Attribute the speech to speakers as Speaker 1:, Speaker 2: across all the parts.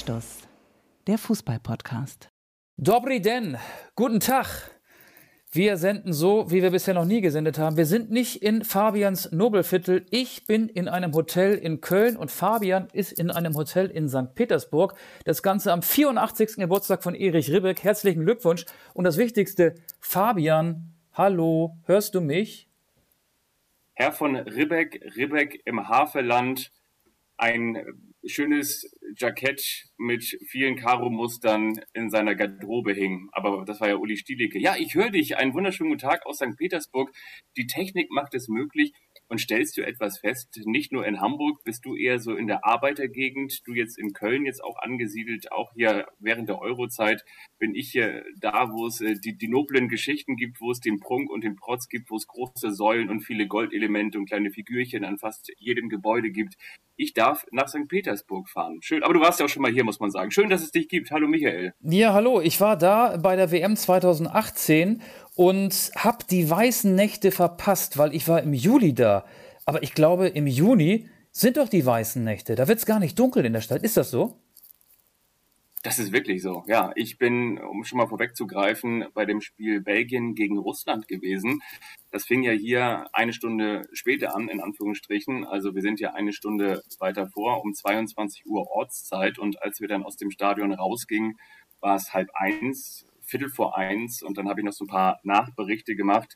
Speaker 1: Anstoß, der Fußball-Podcast.
Speaker 2: Dobri den, guten Tag. Wir senden so, wie wir bisher noch nie gesendet haben. Wir sind nicht in Fabians Nobelviertel. Ich bin in einem Hotel in Köln und Fabian ist in einem Hotel in St. Petersburg. Das Ganze am 84. Geburtstag von Erich Ribbeck. Herzlichen Glückwunsch. Und das Wichtigste, Fabian, hallo, hörst du mich?
Speaker 3: Herr von Ribbeck, Ribbeck im Havelland, ein schönes Jackett mit vielen Karo-Mustern in seiner Garderobe hing. Aber das war ja Uli Stielicke. Ja, ich höre dich. Einen wunderschönen guten Tag aus St. Petersburg. Die Technik macht es möglich. Und stellst du etwas fest, nicht nur in Hamburg, bist du eher so in der Arbeitergegend, du jetzt in Köln jetzt auch angesiedelt, auch hier während der Eurozeit bin ich hier da, wo es äh, die, die noblen Geschichten gibt, wo es den Prunk und den Protz gibt, wo es große Säulen und viele Goldelemente und kleine Figürchen an fast jedem Gebäude gibt. Ich darf nach St. Petersburg fahren. Schön, aber du warst ja auch schon mal hier, muss man sagen. Schön, dass es dich gibt. Hallo Michael.
Speaker 2: Ja, hallo. Ich war da bei der WM 2018 und habe die weißen Nächte verpasst, weil ich war im Juli da. Aber ich glaube, im Juni sind doch die weißen Nächte. Da wird es gar nicht dunkel in der Stadt. Ist das so?
Speaker 3: Das ist wirklich so. Ja, ich bin, um schon mal vorwegzugreifen, bei dem Spiel Belgien gegen Russland gewesen. Das fing ja hier eine Stunde später an, in Anführungsstrichen. Also wir sind ja eine Stunde weiter vor, um 22 Uhr Ortszeit. Und als wir dann aus dem Stadion rausgingen, war es halb eins. Viertel vor eins und dann habe ich noch so ein paar Nachberichte gemacht.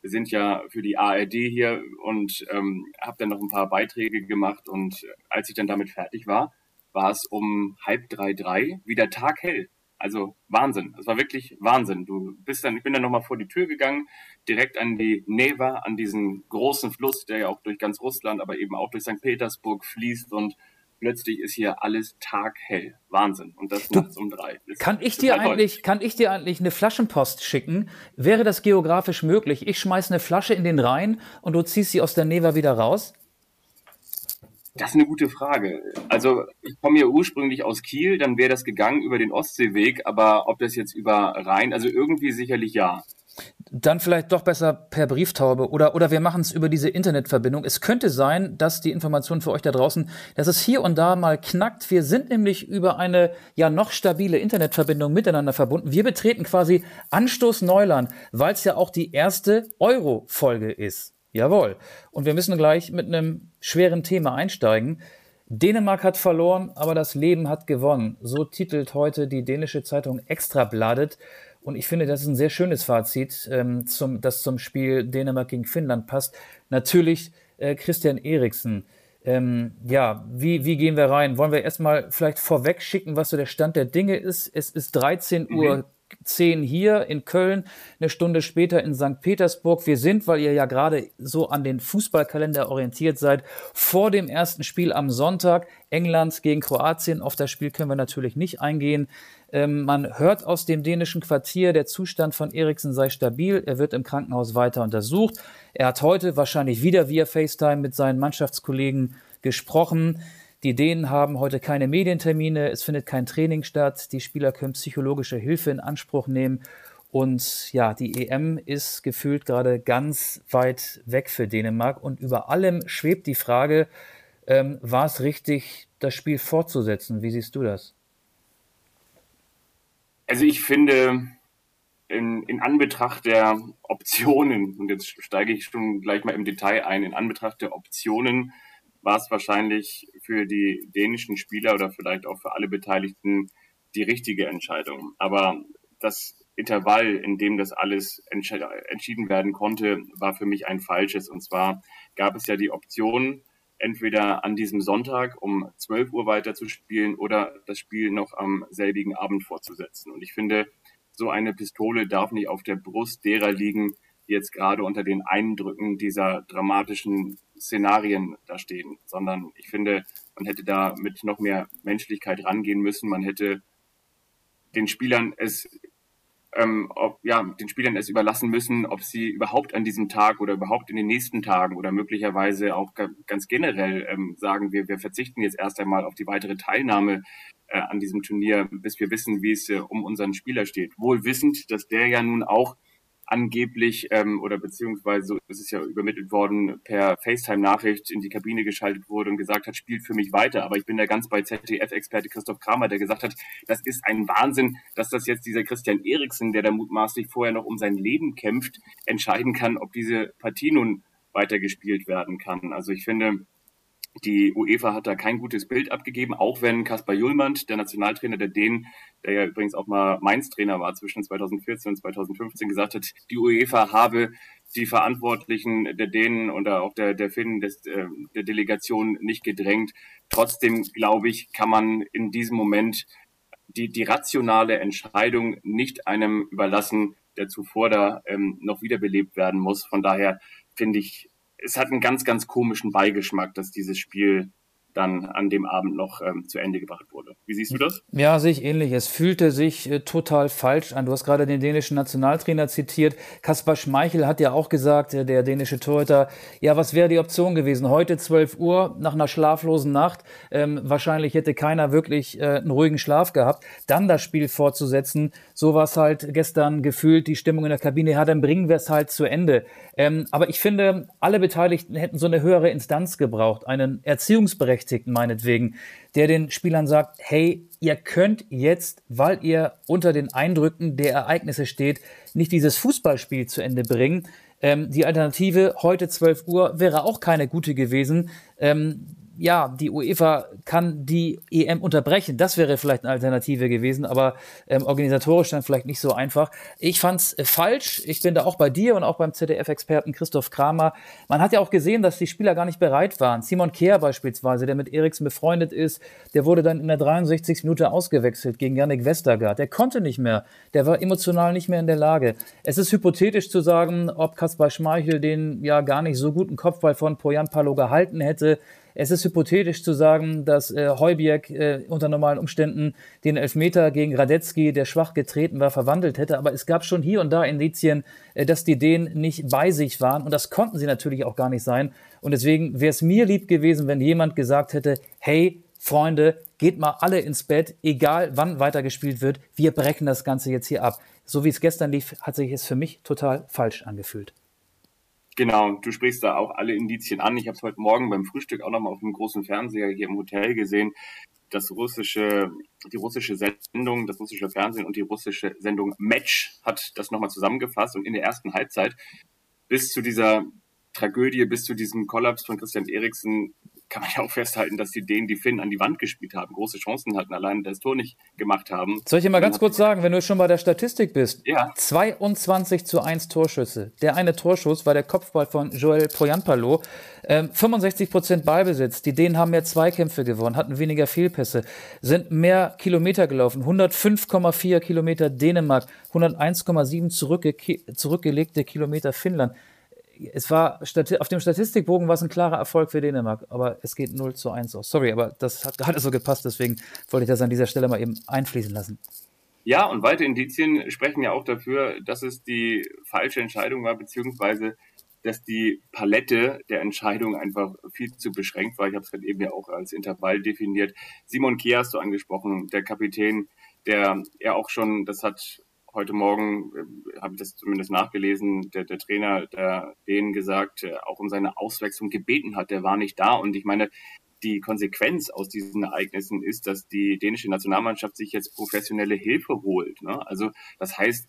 Speaker 3: Wir sind ja für die ARD hier und ähm, habe dann noch ein paar Beiträge gemacht und als ich dann damit fertig war, war es um halb drei, drei wieder Tag hell. Also Wahnsinn. Es war wirklich Wahnsinn. Du bist dann, ich bin dann nochmal vor die Tür gegangen, direkt an die Neva, an diesen großen Fluss, der ja auch durch ganz Russland, aber eben auch durch St. Petersburg fließt und plötzlich ist hier alles taghell. Wahnsinn. Und das nachts um drei.
Speaker 2: Das kann ich dir eigentlich, toll. kann ich dir eigentlich eine Flaschenpost schicken? Wäre das geografisch möglich? Ich schmeiß eine Flasche in den Rhein und du ziehst sie aus der Neva wieder raus?
Speaker 3: Das ist eine gute Frage. Also ich komme ja ursprünglich aus Kiel, dann wäre das gegangen über den Ostseeweg, aber ob das jetzt über Rhein, also irgendwie sicherlich ja.
Speaker 2: Dann vielleicht doch besser per Brieftaube oder, oder wir machen es über diese Internetverbindung. Es könnte sein, dass die Information für euch da draußen, dass es hier und da mal knackt. Wir sind nämlich über eine ja noch stabile Internetverbindung miteinander verbunden. Wir betreten quasi Anstoß Neuland, weil es ja auch die erste Euro-Folge ist. Jawohl. Und wir müssen gleich mit einem schweren Thema einsteigen. Dänemark hat verloren, aber das Leben hat gewonnen. So titelt heute die dänische Zeitung Extrabladet. Und ich finde, das ist ein sehr schönes Fazit, ähm, zum, das zum Spiel Dänemark gegen Finnland passt. Natürlich äh, Christian Eriksen. Ähm, ja, wie, wie gehen wir rein? Wollen wir erstmal vielleicht vorweg schicken, was so der Stand der Dinge ist? Es ist 13 mhm. Uhr 10 hier in Köln, eine Stunde später in St. Petersburg. Wir sind, weil ihr ja gerade so an den Fußballkalender orientiert seid, vor dem ersten Spiel am Sonntag England gegen Kroatien. Auf das Spiel können wir natürlich nicht eingehen. Ähm, man hört aus dem dänischen Quartier, der Zustand von Eriksen sei stabil. Er wird im Krankenhaus weiter untersucht. Er hat heute wahrscheinlich wieder via FaceTime mit seinen Mannschaftskollegen gesprochen. Die Dänen haben heute keine Medientermine, es findet kein Training statt, die Spieler können psychologische Hilfe in Anspruch nehmen und ja, die EM ist gefühlt gerade ganz weit weg für Dänemark und über allem schwebt die Frage, ähm, war es richtig, das Spiel fortzusetzen? Wie siehst du das?
Speaker 3: Also ich finde, in, in Anbetracht der Optionen, und jetzt steige ich schon gleich mal im Detail ein, in Anbetracht der Optionen war es wahrscheinlich für die dänischen Spieler oder vielleicht auch für alle Beteiligten die richtige Entscheidung. Aber das Intervall, in dem das alles entschieden werden konnte, war für mich ein falsches. Und zwar gab es ja die Option, entweder an diesem Sonntag um 12 Uhr weiter zu spielen oder das Spiel noch am selbigen Abend fortzusetzen. Und ich finde, so eine Pistole darf nicht auf der Brust derer liegen, die jetzt gerade unter den Eindrücken dieser dramatischen Szenarien da stehen, sondern ich finde, man hätte da mit noch mehr Menschlichkeit rangehen müssen. Man hätte den Spielern es ähm, ob, ja, den Spielern es überlassen müssen, ob sie überhaupt an diesem Tag oder überhaupt in den nächsten Tagen oder möglicherweise auch ganz generell ähm, sagen, wir, wir verzichten jetzt erst einmal auf die weitere Teilnahme äh, an diesem Turnier, bis wir wissen, wie es äh, um unseren Spieler steht. Wohl wissend, dass der ja nun auch angeblich ähm, oder beziehungsweise so ist es ja übermittelt worden per FaceTime-Nachricht in die Kabine geschaltet wurde und gesagt hat, spielt für mich weiter. Aber ich bin da ganz bei ZDF-Experte Christoph Kramer, der gesagt hat, das ist ein Wahnsinn, dass das jetzt dieser Christian Eriksen, der da mutmaßlich vorher noch um sein Leben kämpft, entscheiden kann, ob diese Partie nun weitergespielt werden kann. Also ich finde, die UEFA hat da kein gutes Bild abgegeben, auch wenn Kaspar Julmand, der Nationaltrainer der Dänen, der ja übrigens auch mal Mainz-Trainer war zwischen 2014 und 2015, gesagt hat, die UEFA habe die Verantwortlichen der Dänen oder auch der, der Finnen des, äh, der Delegation nicht gedrängt. Trotzdem, glaube ich, kann man in diesem Moment die, die rationale Entscheidung nicht einem überlassen, der zuvor da ähm, noch wiederbelebt werden muss. Von daher finde ich, es hat einen ganz, ganz komischen Beigeschmack, dass dieses Spiel dann an dem Abend noch ähm, zu Ende gebracht wurde. Wie siehst du das?
Speaker 2: Ja, sehe ich ähnlich. Es fühlte sich äh, total falsch an. Du hast gerade den dänischen Nationaltrainer zitiert. Kaspar Schmeichel hat ja auch gesagt, äh, der dänische Torhüter, ja, was wäre die Option gewesen? Heute 12 Uhr nach einer schlaflosen Nacht. Ähm, wahrscheinlich hätte keiner wirklich äh, einen ruhigen Schlaf gehabt. Dann das Spiel fortzusetzen, so war es halt gestern gefühlt, die Stimmung in der Kabine. Ja, dann bringen wir es halt zu Ende. Ähm, aber ich finde, alle Beteiligten hätten so eine höhere Instanz gebraucht, einen Erziehungsberechtigten Berechtigten meinetwegen, der den Spielern sagt, hey, ihr könnt jetzt, weil ihr unter den Eindrücken der Ereignisse steht, nicht dieses Fußballspiel zu Ende bringen. Ähm, die Alternative heute 12 Uhr wäre auch keine gute gewesen. Ähm, ja, die UEFA kann die EM unterbrechen. Das wäre vielleicht eine Alternative gewesen, aber ähm, organisatorisch dann vielleicht nicht so einfach. Ich fand's äh, falsch. Ich bin da auch bei dir und auch beim ZDF-Experten Christoph Kramer. Man hat ja auch gesehen, dass die Spieler gar nicht bereit waren. Simon Kehr beispielsweise, der mit Eriksen befreundet ist, der wurde dann in der 63. Minute ausgewechselt gegen Yannick Westergaard. Der konnte nicht mehr. Der war emotional nicht mehr in der Lage. Es ist hypothetisch zu sagen, ob Kaspar Schmeichel den ja gar nicht so guten Kopfball von Poyan Palo gehalten hätte. Es ist hypothetisch zu sagen, dass äh, Heuberg äh, unter normalen Umständen den Elfmeter gegen Radetzky, der schwach getreten war, verwandelt hätte. Aber es gab schon hier und da Indizien, äh, dass die Dänen nicht bei sich waren. Und das konnten sie natürlich auch gar nicht sein. Und deswegen wäre es mir lieb gewesen, wenn jemand gesagt hätte, hey, Freunde, geht mal alle ins Bett, egal wann weitergespielt wird. Wir brechen das Ganze jetzt hier ab. So wie es gestern lief, hat sich es für mich total falsch angefühlt.
Speaker 3: Genau, du sprichst da auch alle Indizien an. Ich habe es heute Morgen beim Frühstück auch nochmal auf dem großen Fernseher hier im Hotel gesehen. Das russische, die russische Sendung, das russische Fernsehen und die russische Sendung Match hat das nochmal zusammengefasst und in der ersten Halbzeit bis zu dieser Tragödie, bis zu diesem Kollaps von Christian Eriksen kann man ja auch festhalten, dass die denen die Finn an die Wand gespielt haben, große Chancen hatten, allein das Tor nicht gemacht haben.
Speaker 2: Soll ich dir mal ganz kurz sagen, wenn du schon bei der Statistik bist? Ja. 22 zu 1 Torschüsse. Der eine Torschuss war der Kopfball von Joel Poyanpalo. Ähm, 65 Prozent Ballbesitz. Die Dänen haben mehr Zweikämpfe gewonnen, hatten weniger Fehlpässe, sind mehr Kilometer gelaufen. 105,4 Kilometer Dänemark, 101,7 zurückge zurückgelegte Kilometer Finnland es war auf dem Statistikbogen war es ein klarer Erfolg für Dänemark, aber es geht 0 zu 1 aus. Sorry, aber das hat gerade so gepasst, deswegen wollte ich das an dieser Stelle mal eben einfließen lassen.
Speaker 3: Ja, und weitere Indizien sprechen ja auch dafür, dass es die falsche Entscheidung war, beziehungsweise dass die Palette der Entscheidung einfach viel zu beschränkt war. Ich habe es gerade eben ja auch als Intervall definiert. Simon Kehr hast du angesprochen, der Kapitän, der ja auch schon, das hat heute Morgen äh, habe ich das zumindest nachgelesen, der, der Trainer der denen gesagt, äh, auch um seine Auswechslung gebeten hat, der war nicht da. Und ich meine, die Konsequenz aus diesen Ereignissen ist, dass die dänische Nationalmannschaft sich jetzt professionelle Hilfe holt. Ne? Also das heißt,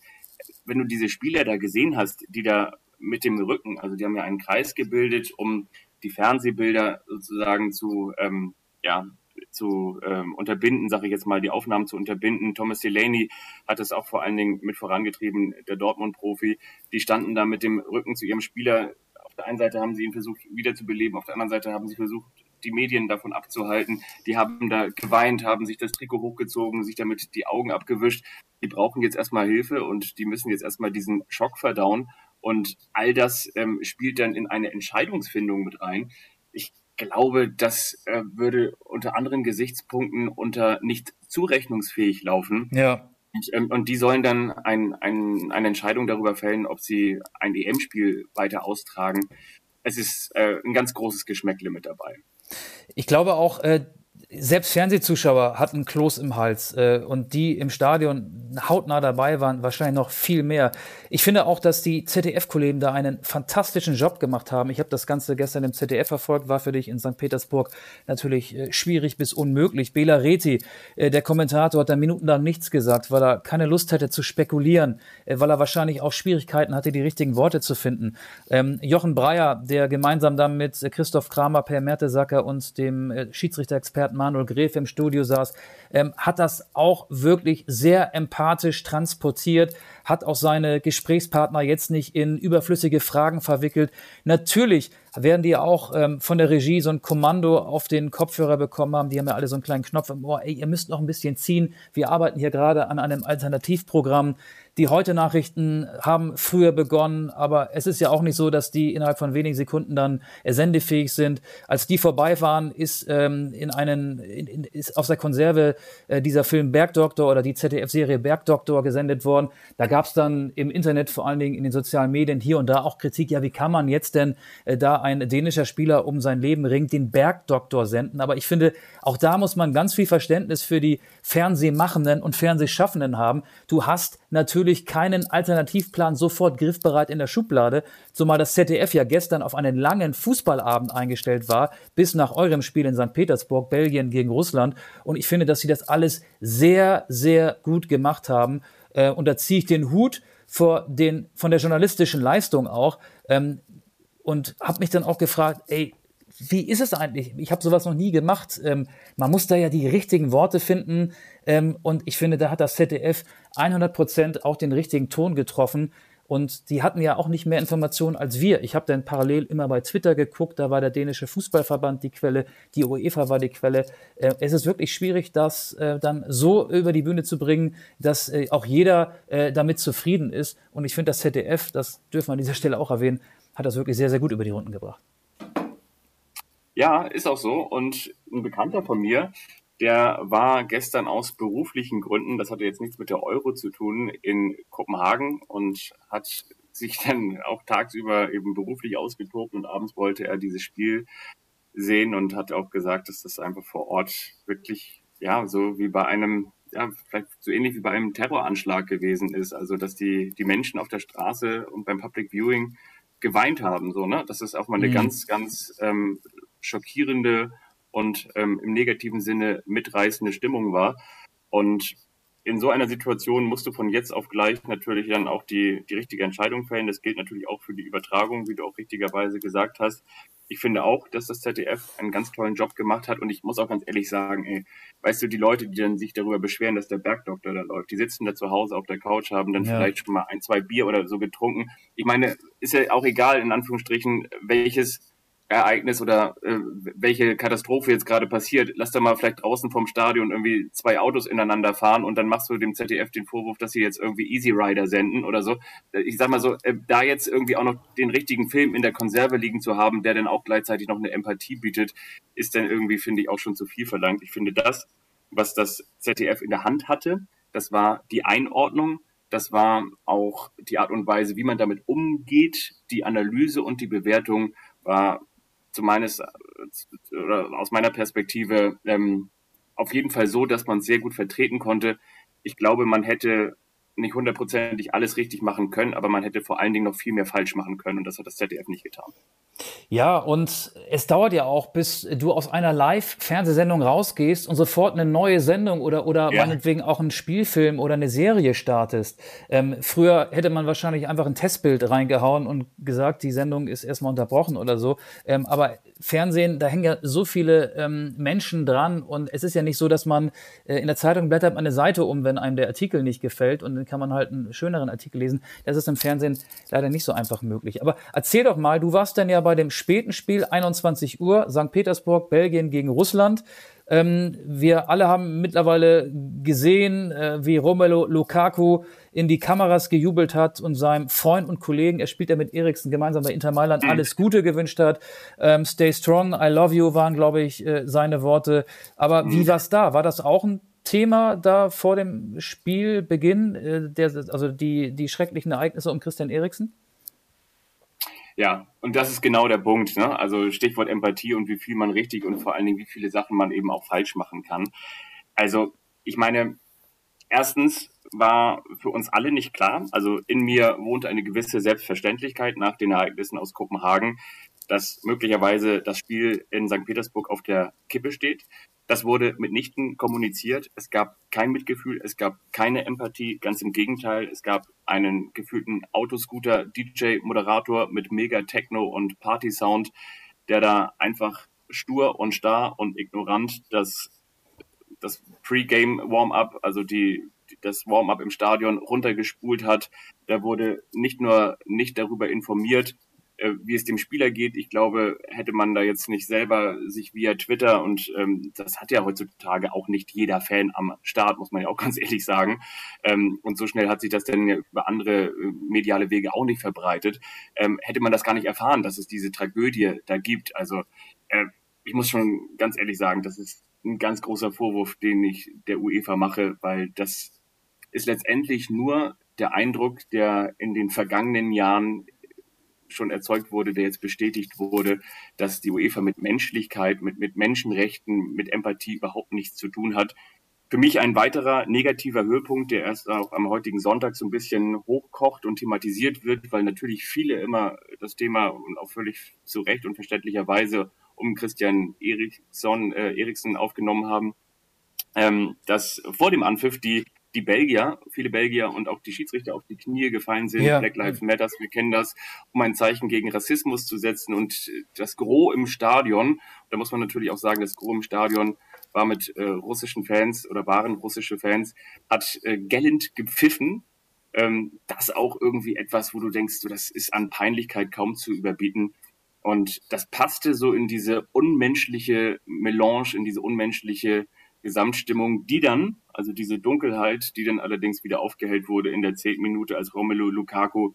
Speaker 3: wenn du diese Spieler da gesehen hast, die da mit dem Rücken, also die haben ja einen Kreis gebildet, um die Fernsehbilder sozusagen zu ähm, ja, zu ähm, unterbinden, sage ich jetzt mal, die Aufnahmen zu unterbinden. Thomas Delaney hat es auch vor allen Dingen mit vorangetrieben, der Dortmund-Profi. Die standen da mit dem Rücken zu ihrem Spieler. Auf der einen Seite haben sie ihn versucht wiederzubeleben, auf der anderen Seite haben sie versucht, die Medien davon abzuhalten. Die haben da geweint, haben sich das Trikot hochgezogen, sich damit die Augen abgewischt. Die brauchen jetzt erstmal Hilfe und die müssen jetzt erstmal diesen Schock verdauen. Und all das ähm, spielt dann in eine Entscheidungsfindung mit rein. Ich glaube, das äh, würde unter anderen Gesichtspunkten unter nicht zurechnungsfähig laufen.
Speaker 2: Ja.
Speaker 3: Und, ähm, und die sollen dann ein, ein, eine Entscheidung darüber fällen, ob sie ein EM-Spiel weiter austragen. Es ist äh, ein ganz großes Geschmäckle mit dabei.
Speaker 2: Ich glaube auch, äh, selbst Fernsehzuschauer hatten Kloß im Hals äh, und die im Stadion hautnah dabei waren, wahrscheinlich noch viel mehr. Ich finde auch, dass die ZDF-Kollegen da einen fantastischen Job gemacht haben. Ich habe das Ganze gestern im ZDF verfolgt, war für dich in St. Petersburg natürlich äh, schwierig bis unmöglich. Bela Reti, äh, der Kommentator, hat da minutenlang nichts gesagt, weil er keine Lust hatte zu spekulieren, äh, weil er wahrscheinlich auch Schwierigkeiten hatte, die richtigen Worte zu finden. Ähm, Jochen Breyer, der gemeinsam dann mit Christoph Kramer, Per Mertesacker und dem äh, Schiedsrichter-Experten Manuel Gräfe im Studio saß, ähm, hat das auch wirklich sehr empathisch transportiert, hat auch seine Gesprächspartner jetzt nicht in überflüssige Fragen verwickelt. Natürlich werden die auch ähm, von der Regie so ein Kommando auf den Kopfhörer bekommen haben. Die haben ja alle so einen kleinen Knopf im Ohr. Ey, ihr müsst noch ein bisschen ziehen. Wir arbeiten hier gerade an einem Alternativprogramm. Die Heute-Nachrichten haben früher begonnen, aber es ist ja auch nicht so, dass die innerhalb von wenigen Sekunden dann sendefähig sind. Als die vorbei waren, ist ähm, in einen in, in, ist auf der Konserve äh, dieser Film Bergdoktor oder die ZDF-Serie Bergdoktor gesendet worden. Da gab es dann im Internet, vor allen Dingen in den sozialen Medien, hier und da auch Kritik. Ja, wie kann man jetzt denn äh, da ein dänischer Spieler um sein Leben ringt, den Bergdoktor senden? Aber ich finde, auch da muss man ganz viel Verständnis für die Fernsehmachenden und Fernsehschaffenden haben. Du hast natürlich keinen Alternativplan sofort griffbereit in der Schublade, zumal das ZDF ja gestern auf einen langen Fußballabend eingestellt war, bis nach eurem Spiel in St. Petersburg, Belgien gegen Russland. Und ich finde, dass sie das alles sehr, sehr gut gemacht haben. Äh, und da ziehe ich den Hut vor den, von der journalistischen Leistung auch. Ähm, und habe mich dann auch gefragt, ey, wie ist es eigentlich? Ich habe sowas noch nie gemacht. Ähm, man muss da ja die richtigen Worte finden. Ähm, und ich finde, da hat das ZDF 100 Prozent auch den richtigen Ton getroffen. Und die hatten ja auch nicht mehr Informationen als wir. Ich habe dann parallel immer bei Twitter geguckt, da war der dänische Fußballverband die Quelle, die UEFA war die Quelle. Äh, es ist wirklich schwierig, das äh, dann so über die Bühne zu bringen, dass äh, auch jeder äh, damit zufrieden ist. Und ich finde, das ZDF, das dürfen wir an dieser Stelle auch erwähnen, hat das wirklich sehr, sehr gut über die Runden gebracht.
Speaker 3: Ja, ist auch so. Und ein Bekannter von mir, der war gestern aus beruflichen Gründen, das hatte jetzt nichts mit der Euro zu tun, in Kopenhagen und hat sich dann auch tagsüber eben beruflich ausgetobt und abends wollte er dieses Spiel sehen und hat auch gesagt, dass das einfach vor Ort wirklich, ja, so wie bei einem, ja, vielleicht so ähnlich wie bei einem Terroranschlag gewesen ist. Also, dass die, die Menschen auf der Straße und beim Public Viewing geweint haben, so, ne? Das ist auch mal eine mhm. ganz, ganz ähm, schockierende und ähm, im negativen Sinne mitreißende Stimmung war. Und in so einer Situation musst du von jetzt auf gleich natürlich dann auch die, die richtige Entscheidung fällen. Das gilt natürlich auch für die Übertragung, wie du auch richtigerweise gesagt hast. Ich finde auch, dass das ZDF einen ganz tollen Job gemacht hat und ich muss auch ganz ehrlich sagen, ey, weißt du, die Leute, die dann sich darüber beschweren, dass der Bergdoktor da läuft, die sitzen da zu Hause auf der Couch, haben dann ja. vielleicht schon mal ein, zwei Bier oder so getrunken. Ich meine, ist ja auch egal, in Anführungsstrichen, welches Ereignis oder äh, welche Katastrophe jetzt gerade passiert, lass da mal vielleicht draußen vom Stadion irgendwie zwei Autos ineinander fahren und dann machst du dem ZDF den Vorwurf, dass sie jetzt irgendwie Easy Rider senden oder so. Äh, ich sag mal so, äh, da jetzt irgendwie auch noch den richtigen Film in der Konserve liegen zu haben, der dann auch gleichzeitig noch eine Empathie bietet, ist dann irgendwie, finde ich, auch schon zu viel verlangt. Ich finde das, was das ZDF in der Hand hatte, das war die Einordnung, das war auch die Art und Weise, wie man damit umgeht, die Analyse und die Bewertung war zu meines oder aus meiner Perspektive ähm, auf jeden Fall so, dass man es sehr gut vertreten konnte. Ich glaube, man hätte nicht hundertprozentig alles richtig machen können, aber man hätte vor allen Dingen noch viel mehr falsch machen können und das hat das ZDF nicht getan.
Speaker 2: Ja, und es dauert ja auch, bis du aus einer Live-Fernsehsendung rausgehst und sofort eine neue Sendung oder, oder ja. meinetwegen auch einen Spielfilm oder eine Serie startest. Ähm, früher hätte man wahrscheinlich einfach ein Testbild reingehauen und gesagt, die Sendung ist erstmal unterbrochen oder so. Ähm, aber Fernsehen, da hängen ja so viele ähm, Menschen dran und es ist ja nicht so, dass man äh, in der Zeitung blättert man eine Seite um, wenn einem der Artikel nicht gefällt und dann kann man halt einen schöneren Artikel lesen. Das ist im Fernsehen leider nicht so einfach möglich. Aber erzähl doch mal, du warst dann ja bei dem späten Spiel 21 Uhr, St. Petersburg, Belgien gegen Russland. Ähm, wir alle haben mittlerweile gesehen, äh, wie Romelu Lukaku in die Kameras gejubelt hat und seinem Freund und Kollegen, er spielt ja mit Eriksen gemeinsam bei Inter Mailand, alles Gute gewünscht hat. Ähm, Stay strong, I love you waren, glaube ich, äh, seine Worte. Aber wie mhm. war's da? War das auch ein Thema da vor dem Spielbeginn, äh, der, also die, die schrecklichen Ereignisse um Christian Eriksen?
Speaker 3: Ja, und das ist genau der Punkt. Ne? Also Stichwort Empathie und wie viel man richtig und vor allen Dingen wie viele Sachen man eben auch falsch machen kann. Also ich meine, erstens war für uns alle nicht klar. Also in mir wohnte eine gewisse Selbstverständlichkeit nach den Ereignissen aus Kopenhagen, dass möglicherweise das Spiel in St. Petersburg auf der Kippe steht. Das wurde mitnichten kommuniziert. Es gab kein Mitgefühl, es gab keine Empathie, ganz im Gegenteil. Es gab einen gefühlten Autoscooter, DJ, Moderator mit Mega Techno und Party Sound, der da einfach stur und starr und ignorant das, das Pre-Game Warm-up, also die, das Warm-up im Stadion runtergespult hat. Da wurde nicht nur nicht darüber informiert, wie es dem Spieler geht. Ich glaube, hätte man da jetzt nicht selber sich via Twitter und ähm, das hat ja heutzutage auch nicht jeder Fan am Start, muss man ja auch ganz ehrlich sagen. Ähm, und so schnell hat sich das dann ja über andere äh, mediale Wege auch nicht verbreitet. Ähm, hätte man das gar nicht erfahren, dass es diese Tragödie da gibt. Also äh, ich muss schon ganz ehrlich sagen, das ist ein ganz großer Vorwurf, den ich der UEFA mache, weil das ist letztendlich nur der Eindruck, der in den vergangenen Jahren schon erzeugt wurde, der jetzt bestätigt wurde, dass die UEFA mit Menschlichkeit, mit, mit Menschenrechten, mit Empathie überhaupt nichts zu tun hat. Für mich ein weiterer negativer Höhepunkt, der erst auch am heutigen Sonntag so ein bisschen hochkocht und thematisiert wird, weil natürlich viele immer das Thema und auch völlig zu Recht und verständlicherweise um Christian Eriksson, äh, Eriksen aufgenommen haben, ähm, dass vor dem Anpfiff die die Belgier, viele Belgier und auch die Schiedsrichter auf die Knie gefallen sind. Ja. Black Lives Matters, wir kennen das, um ein Zeichen gegen Rassismus zu setzen. Und das Gros im Stadion, da muss man natürlich auch sagen, das Gros im Stadion war mit äh, russischen Fans oder waren russische Fans, hat äh, gellend gepfiffen. Ähm, das auch irgendwie etwas, wo du denkst, so, das ist an Peinlichkeit kaum zu überbieten. Und das passte so in diese unmenschliche Melange, in diese unmenschliche Gesamtstimmung, die dann, also diese Dunkelheit, die dann allerdings wieder aufgehellt wurde in der zehnten Minute, als Romelu Lukaku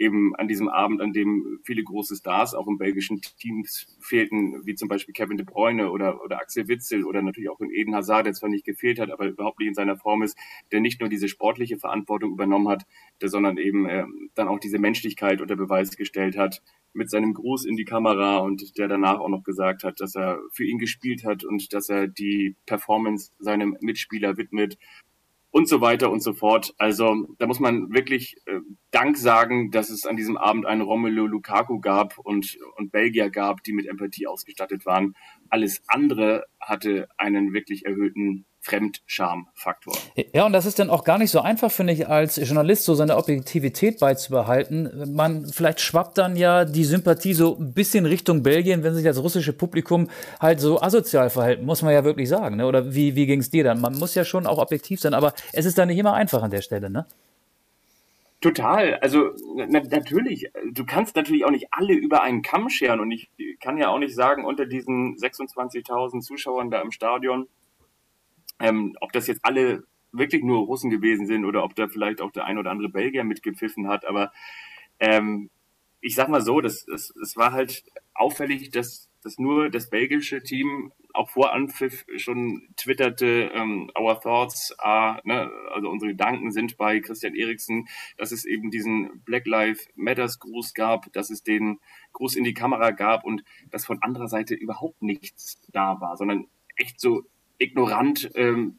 Speaker 3: eben an diesem Abend, an dem viele große Stars auch im belgischen Teams fehlten, wie zum Beispiel Kevin de Bruyne oder, oder Axel Witzel oder natürlich auch in Eden Hazard, der zwar nicht gefehlt hat, aber überhaupt nicht in seiner Form ist, der nicht nur diese sportliche Verantwortung übernommen hat, der, sondern eben äh, dann auch diese Menschlichkeit unter Beweis gestellt hat, mit seinem Gruß in die Kamera und der danach auch noch gesagt hat, dass er für ihn gespielt hat und dass er die Performance seinem Mitspieler widmet und so weiter und so fort. Also da muss man wirklich äh, Dank sagen, dass es an diesem Abend einen Romelu Lukaku gab und, und Belgier gab, die mit Empathie ausgestattet waren. Alles andere hatte einen wirklich erhöhten Fremdscham-Faktor.
Speaker 2: Ja, und das ist dann auch gar nicht so einfach, finde ich, als Journalist so seine Objektivität beizubehalten. Man, vielleicht schwappt dann ja die Sympathie so ein bisschen Richtung Belgien, wenn sich das russische Publikum halt so asozial verhält, muss man ja wirklich sagen. Ne? Oder wie, wie ging es dir dann? Man muss ja schon auch objektiv sein, aber es ist dann nicht immer einfach an der Stelle, ne?
Speaker 3: Total. Also na, natürlich, du kannst natürlich auch nicht alle über einen Kamm scheren und ich kann ja auch nicht sagen, unter diesen 26.000 Zuschauern da im Stadion, ähm, ob das jetzt alle wirklich nur Russen gewesen sind oder ob da vielleicht auch der ein oder andere Belgier mitgepfiffen hat, aber ähm, ich sag mal so, das, das, das war halt auffällig, dass, dass nur das belgische Team auch vor Anpfiff schon twitterte, ähm, our thoughts are, ne, also unsere Gedanken sind bei Christian Eriksen, dass es eben diesen Black Lives Matters Gruß gab, dass es den Gruß in die Kamera gab und dass von anderer Seite überhaupt nichts da war, sondern echt so ignorant ähm,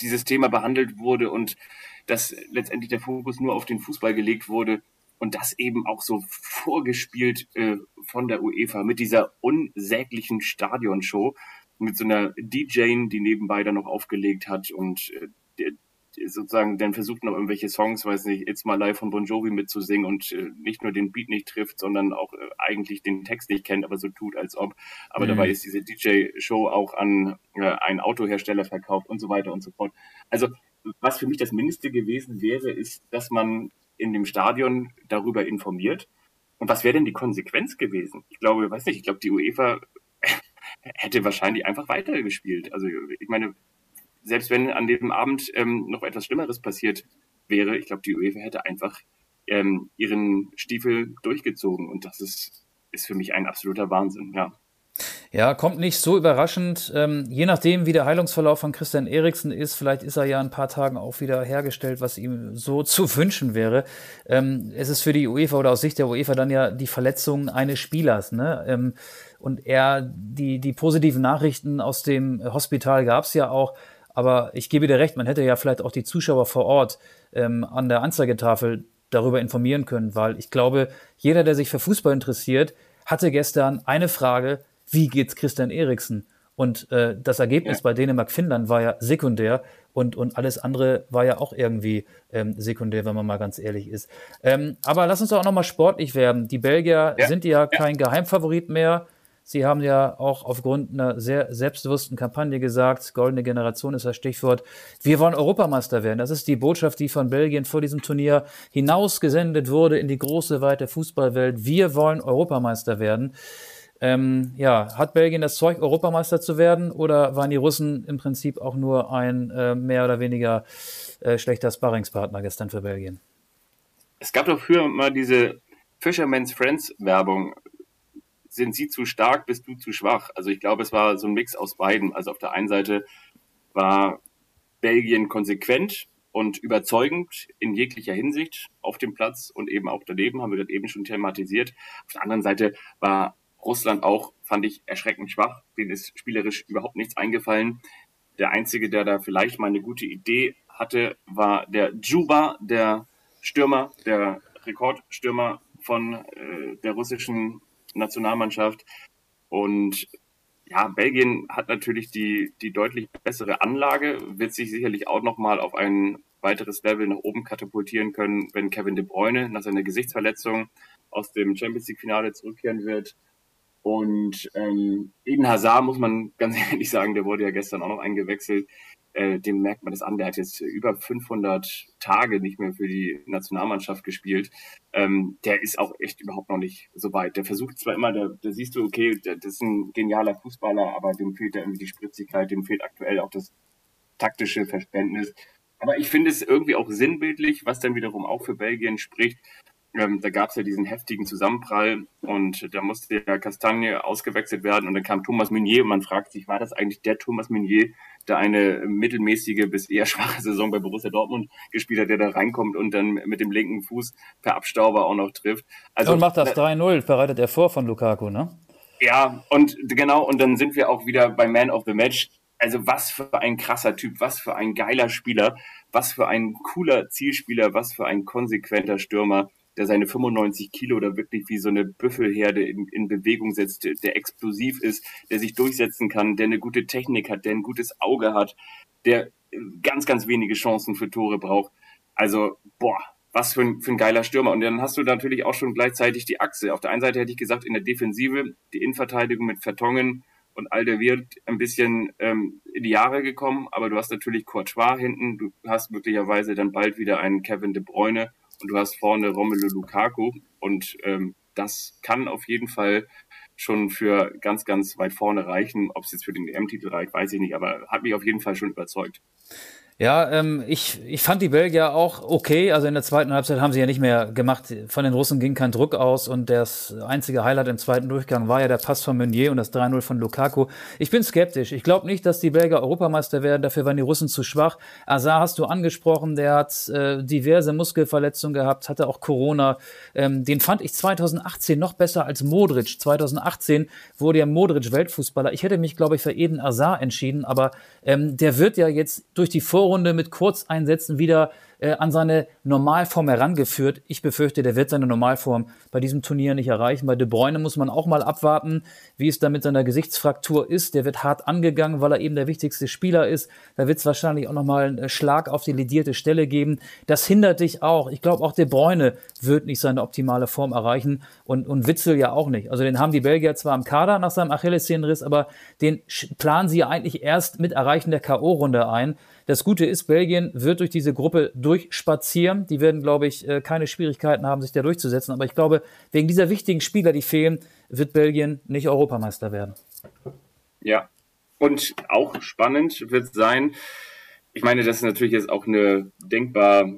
Speaker 3: dieses Thema behandelt wurde und dass letztendlich der Fokus nur auf den Fußball gelegt wurde und das eben auch so vorgespielt äh, von der UEFA mit dieser unsäglichen Stadionshow, mit so einer DJ, die nebenbei dann noch aufgelegt hat und äh, sozusagen dann versucht noch irgendwelche Songs, weiß nicht, It's My Life von Bon Jovi mitzusingen und äh, nicht nur den Beat nicht trifft, sondern auch äh, eigentlich den Text nicht kennt, aber so tut, als ob. Aber mhm. dabei ist diese DJ-Show auch an äh, einen Autohersteller verkauft und so weiter und so fort. Also was für mich das Mindeste gewesen wäre, ist, dass man in dem Stadion darüber informiert. Und was wäre denn die Konsequenz gewesen? Ich glaube, weiß nicht, ich glaube, die UEFA hätte wahrscheinlich einfach weitergespielt. Also ich meine, selbst wenn an dem Abend ähm, noch etwas Schlimmeres passiert wäre, ich glaube, die UEFA hätte einfach ähm, ihren Stiefel durchgezogen und das ist, ist für mich ein absoluter Wahnsinn, ja.
Speaker 2: Ja, kommt nicht so überraschend. Ähm, je nachdem, wie der Heilungsverlauf von Christian Eriksen ist, vielleicht ist er ja in ein paar Tagen auch wieder hergestellt, was ihm so zu wünschen wäre. Ähm, es ist für die UEFA oder aus Sicht der UEFA dann ja die Verletzung eines Spielers. Ne? Ähm, und er, die, die positiven Nachrichten aus dem Hospital gab es ja auch. Aber ich gebe dir recht, man hätte ja vielleicht auch die Zuschauer vor Ort ähm, an der Anzeigetafel darüber informieren können, weil ich glaube, jeder, der sich für Fußball interessiert, hatte gestern eine Frage, wie geht's Christian Eriksen? Und äh, das Ergebnis ja. bei Dänemark-Finnland war ja sekundär und, und alles andere war ja auch irgendwie ähm, sekundär, wenn man mal ganz ehrlich ist. Ähm, aber lass uns doch auch nochmal sportlich werden. Die Belgier ja. sind ja kein Geheimfavorit mehr. Sie haben ja auch aufgrund einer sehr selbstbewussten Kampagne gesagt, goldene Generation ist das Stichwort, wir wollen Europameister werden. Das ist die Botschaft, die von Belgien vor diesem Turnier hinausgesendet wurde in die große, weite Fußballwelt. Wir wollen Europameister werden. Ähm, ja, hat Belgien das Zeug, Europameister zu werden oder waren die Russen im Prinzip auch nur ein äh, mehr oder weniger äh, schlechter Sparringspartner gestern für Belgien?
Speaker 3: Es gab doch früher mal diese Fisherman's Friends Werbung. Sind sie zu stark, bist du zu schwach? Also ich glaube, es war so ein Mix aus beiden. Also auf der einen Seite war Belgien konsequent und überzeugend in jeglicher Hinsicht auf dem Platz und eben auch daneben, haben wir das eben schon thematisiert. Auf der anderen Seite war Russland auch, fand ich erschreckend schwach. Denen ist spielerisch überhaupt nichts eingefallen. Der einzige, der da vielleicht mal eine gute Idee hatte, war der Juba, der Stürmer, der Rekordstürmer von äh, der russischen Nationalmannschaft. Und ja, Belgien hat natürlich die, die deutlich bessere Anlage, wird sich sicherlich auch nochmal auf ein weiteres Level nach oben katapultieren können, wenn Kevin de Bruyne nach seiner Gesichtsverletzung aus dem Champions League Finale zurückkehren wird. Und ähm, Eden Hazard, muss man ganz ehrlich sagen, der wurde ja gestern auch noch eingewechselt. Äh, dem merkt man das an, der hat jetzt über 500 Tage nicht mehr für die Nationalmannschaft gespielt. Ähm, der ist auch echt überhaupt noch nicht so weit. Der versucht zwar immer, da, da siehst du, okay, der, das ist ein genialer Fußballer, aber dem fehlt ja irgendwie die Spritzigkeit, dem fehlt aktuell auch das taktische Verständnis. Aber ich finde es irgendwie auch sinnbildlich, was dann wiederum auch für Belgien spricht, ähm, da gab es ja diesen heftigen Zusammenprall und da musste ja Castagne ausgewechselt werden und dann kam Thomas Meunier und man fragt sich, war das eigentlich der Thomas Meunier, der eine mittelmäßige bis eher schwache Saison bei Borussia Dortmund gespielt hat, der da reinkommt und dann mit dem linken Fuß per Abstauber auch noch trifft.
Speaker 2: Also, und macht das 3-0, bereitet er vor von Lukaku, ne?
Speaker 3: Ja, und genau, und dann sind wir auch wieder bei Man of the Match. Also was für ein krasser Typ, was für ein geiler Spieler, was für ein cooler Zielspieler, was für ein konsequenter Stürmer der seine 95 Kilo da wirklich wie so eine Büffelherde in, in Bewegung setzt, der explosiv ist, der sich durchsetzen kann, der eine gute Technik hat, der ein gutes Auge hat, der ganz, ganz wenige Chancen für Tore braucht. Also, boah, was für ein, für ein geiler Stürmer. Und dann hast du natürlich auch schon gleichzeitig die Achse. Auf der einen Seite hätte ich gesagt, in der Defensive, die Innenverteidigung mit Vertongen und Alderweireld ein bisschen ähm, in die Jahre gekommen, aber du hast natürlich Courtois hinten, du hast möglicherweise dann bald wieder einen Kevin de Bruyne und du hast vorne Romelu Lukaku und ähm, das kann auf jeden Fall schon für ganz, ganz weit vorne reichen. Ob es jetzt für den EM-Titel reicht, weiß ich nicht, aber hat mich auf jeden Fall schon überzeugt.
Speaker 2: Ja, ähm, ich, ich fand die Belgier auch okay. Also in der zweiten Halbzeit haben sie ja nicht mehr gemacht. Von den Russen ging kein Druck aus und das einzige Highlight im zweiten Durchgang war ja der Pass von Meunier und das 3-0 von Lukaku. Ich bin skeptisch. Ich glaube nicht, dass die Belgier Europameister werden. Dafür waren die Russen zu schwach. Azar hast du angesprochen. Der hat äh, diverse Muskelverletzungen gehabt, hatte auch Corona. Ähm, den fand ich 2018 noch besser als Modric. 2018 wurde ja Modric Weltfußballer. Ich hätte mich, glaube ich, für Eden Azar entschieden, aber ähm, der wird ja jetzt durch die Vor Vorrunde mit Kurzeinsätzen wieder äh, an seine Normalform herangeführt. Ich befürchte, der wird seine Normalform bei diesem Turnier nicht erreichen. Bei De Bruyne muss man auch mal abwarten, wie es da mit seiner Gesichtsfraktur ist. Der wird hart angegangen, weil er eben der wichtigste Spieler ist. Da wird es wahrscheinlich auch nochmal einen Schlag auf die ledierte Stelle geben. Das hindert dich auch. Ich glaube, auch De Bruyne wird nicht seine optimale Form erreichen und, und Witzel ja auch nicht. Also den haben die Belgier zwar im Kader nach seinem Achillessehnenriss, aber den planen sie eigentlich erst mit Erreichen der K.O.-Runde ein. Das Gute ist, Belgien wird durch diese Gruppe durchspazieren. Die werden, glaube ich, äh, keine Schwierigkeiten haben, sich da durchzusetzen. Aber ich glaube, wegen dieser wichtigen Spieler, die fehlen, wird Belgien nicht Europameister werden.
Speaker 3: Ja, und auch spannend wird sein, ich meine, das ist natürlich jetzt auch eine denkbar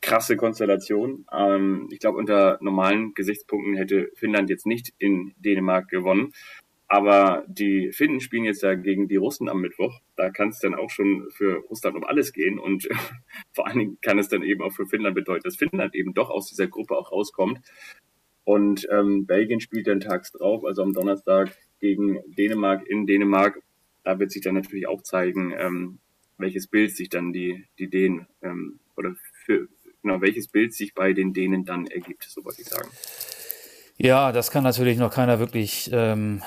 Speaker 3: krasse Konstellation. Ähm, ich glaube, unter normalen Gesichtspunkten hätte Finnland jetzt nicht in Dänemark gewonnen. Aber die Finnen spielen jetzt ja gegen die Russen am Mittwoch. Da kann es dann auch schon für Russland um alles gehen. Und vor allen Dingen kann es dann eben auch für Finnland bedeuten, dass Finnland eben doch aus dieser Gruppe auch rauskommt. Und ähm, Belgien spielt dann tags drauf, also am Donnerstag gegen Dänemark in Dänemark. Da wird sich dann natürlich auch zeigen, ähm, welches Bild sich dann die, die Dänen ähm, oder für, genau, welches Bild sich bei den Dänen dann ergibt, so wollte ich sagen.
Speaker 2: Ja, das kann natürlich noch keiner wirklich ähm,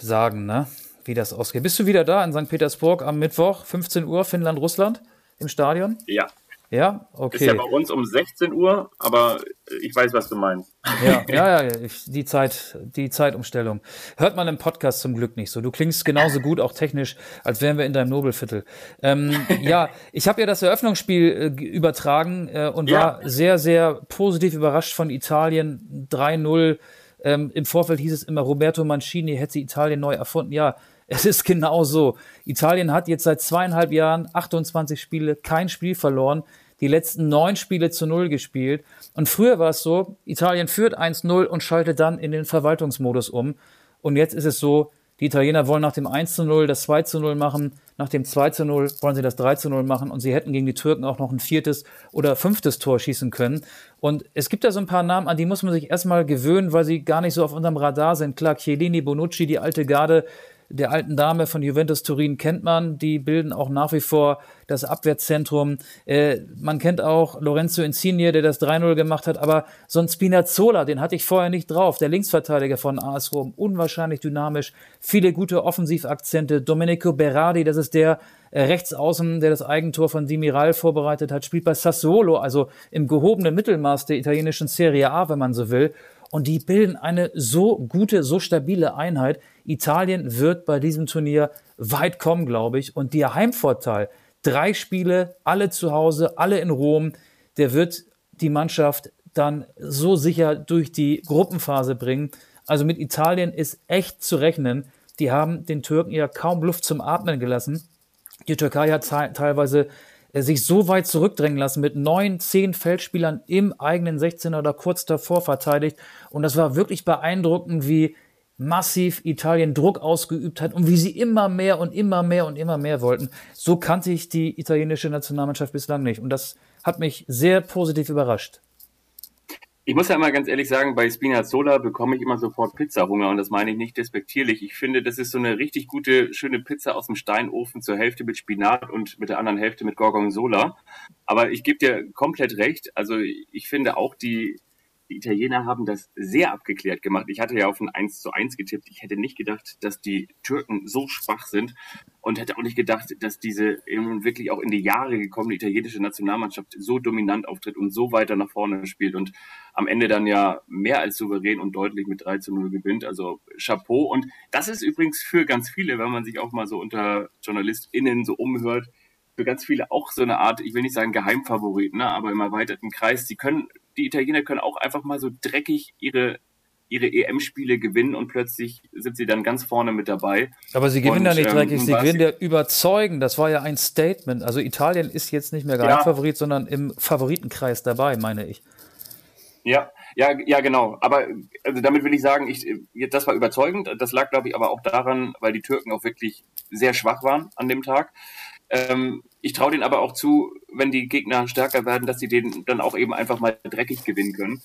Speaker 2: sagen, ne? wie das ausgeht. Bist du wieder da in St. Petersburg am Mittwoch, 15 Uhr, Finnland, Russland im Stadion?
Speaker 3: Ja.
Speaker 2: Ja, okay. Ist
Speaker 3: ja bei uns um 16 Uhr, aber ich weiß, was du meinst.
Speaker 2: Ja, ja, ja, die Zeit, die Zeitumstellung. Hört man im Podcast zum Glück nicht so. Du klingst genauso gut, auch technisch, als wären wir in deinem Nobelviertel. Ähm, ja, ich habe ja das Eröffnungsspiel äh, übertragen äh, und ja. war sehr, sehr positiv überrascht von Italien 3-0 ähm, Im Vorfeld hieß es immer, Roberto Mancini hätte Italien neu erfunden. Ja, es ist genau so. Italien hat jetzt seit zweieinhalb Jahren 28 Spiele, kein Spiel verloren, die letzten neun Spiele zu null gespielt. Und früher war es so, Italien führt 1-0 und schaltet dann in den Verwaltungsmodus um. Und jetzt ist es so, die Italiener wollen nach dem 1 zu 0 das 2 zu 0 machen. Nach dem 2 zu 0 wollen sie das 3 zu 0 machen. Und sie hätten gegen die Türken auch noch ein viertes oder fünftes Tor schießen können. Und es gibt da so ein paar Namen, an die muss man sich erstmal gewöhnen, weil sie gar nicht so auf unserem Radar sind. Klar, Chiellini, Bonucci, die alte Garde, der alten Dame von Juventus Turin kennt man. Die bilden auch nach wie vor das Abwehrzentrum. Äh, man kennt auch Lorenzo Insigne, der das 3-0 gemacht hat. Aber so ein Spinazzola, den hatte ich vorher nicht drauf. Der Linksverteidiger von AS Rom, unwahrscheinlich dynamisch. Viele gute Offensivakzente. Domenico Berardi, das ist der äh, Rechtsaußen, der das Eigentor von Dimiral vorbereitet hat, spielt bei Sassuolo, also im gehobenen Mittelmaß der italienischen Serie A, wenn man so will. Und die bilden eine so gute, so stabile Einheit. Italien wird bei diesem Turnier weit kommen, glaube ich. Und der Heimvorteil, drei Spiele, alle zu Hause, alle in Rom, der wird die Mannschaft dann so sicher durch die Gruppenphase bringen. Also mit Italien ist echt zu rechnen. Die haben den Türken ja kaum Luft zum Atmen gelassen. Die Türkei hat teilweise sich so weit zurückdrängen lassen mit neun, zehn Feldspielern im eigenen 16er oder kurz davor verteidigt. Und das war wirklich beeindruckend, wie massiv Italien Druck ausgeübt hat und wie sie immer mehr und immer mehr und immer mehr wollten. So kannte ich die italienische Nationalmannschaft bislang nicht. Und das hat mich sehr positiv überrascht.
Speaker 3: Ich muss ja immer ganz ehrlich sagen, bei Spinazzola bekomme ich immer sofort Pizzahunger und das meine ich nicht despektierlich. Ich finde, das ist so eine richtig gute, schöne Pizza aus dem Steinofen zur Hälfte mit Spinat und mit der anderen Hälfte mit Gorgonzola. Aber ich gebe dir komplett recht. Also ich finde auch die, die Italiener haben das sehr abgeklärt gemacht. Ich hatte ja auf ein 1 zu 1 getippt. Ich hätte nicht gedacht, dass die Türken so schwach sind und hätte auch nicht gedacht, dass diese wirklich auch in die Jahre gekommene italienische Nationalmannschaft so dominant auftritt und so weiter nach vorne spielt und am Ende dann ja mehr als souverän und deutlich mit 3 zu 0 gewinnt. Also Chapeau. Und das ist übrigens für ganz viele, wenn man sich auch mal so unter JournalistInnen so umhört, für ganz viele auch so eine Art, ich will nicht sagen Geheimfavorit, ne, aber im erweiterten Kreis. Die können die Italiener können auch einfach mal so dreckig ihre ihre EM-Spiele gewinnen und plötzlich sind sie dann ganz vorne mit dabei.
Speaker 2: Aber sie gewinnen ja nicht ähm, dreckig, sie gewinnen ja überzeugend. Das war ja ein Statement. Also Italien ist jetzt nicht mehr Geheimfavorit, ja. sondern im Favoritenkreis dabei, meine ich.
Speaker 3: Ja, ja, ja, genau. Aber also damit will ich sagen, ich, das war überzeugend. Das lag, glaube ich, aber auch daran, weil die Türken auch wirklich sehr schwach waren an dem Tag. Ähm, ich traue denen aber auch zu, wenn die Gegner stärker werden, dass sie den dann auch eben einfach mal dreckig gewinnen können.